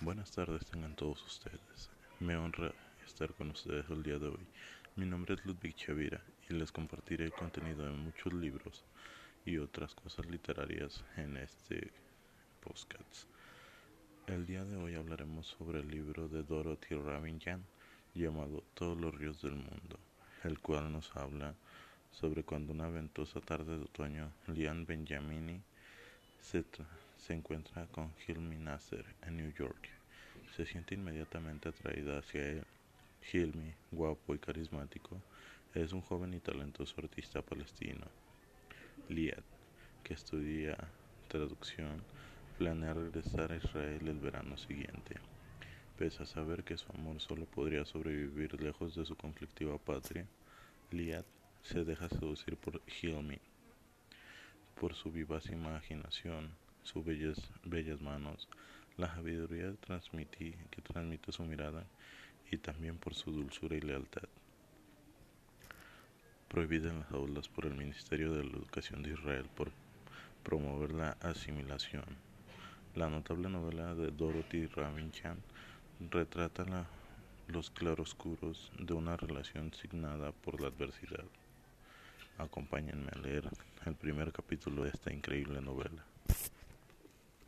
Buenas tardes tengan todos ustedes. Me honra estar con ustedes el día de hoy. Mi nombre es Ludwig Chavira y les compartiré el contenido de muchos libros y otras cosas literarias en este podcast. El día de hoy hablaremos sobre el libro de Dorothy Ravington llamado Todos los ríos del mundo, el cual nos habla sobre cuando una ventosa tarde de otoño, Lian Benjamini se, se encuentra con Hilmi Nasser en New York. Se siente inmediatamente atraída hacia él. Hilmi, guapo y carismático, es un joven y talentoso artista palestino. Liat, que estudia traducción, planea regresar a Israel el verano siguiente. Pese a saber que su amor solo podría sobrevivir lejos de su conflictiva patria, Liat se deja seducir por Hilmi, por su vivaz imaginación, sus bellas, bellas manos, la sabiduría que transmite su mirada y también por su dulzura y lealtad. Prohibida en las aulas por el Ministerio de la Educación de Israel por promover la asimilación. La notable novela de Dorothy Ravenshan retrata la, los claroscuros de una relación signada por la adversidad. Acompáñenme a leer el primer capítulo de esta increíble novela.